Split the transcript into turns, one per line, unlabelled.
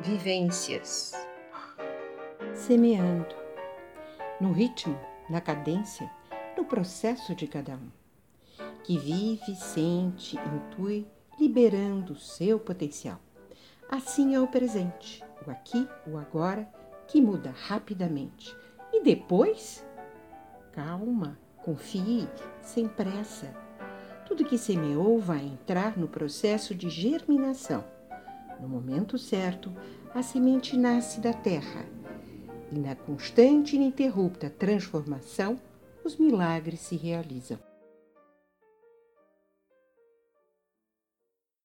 vivências.
Semeando, no ritmo, na cadência, no processo de cada um, que vive, sente, intui, liberando o seu potencial. Assim é o presente, o aqui, o agora, que muda rapidamente. E depois? Calma, confie, sem pressa. Tudo que semeou vai entrar no processo de germinação. No momento certo, a semente nasce da terra. E na constante e ininterrupta transformação, os milagres se realizam.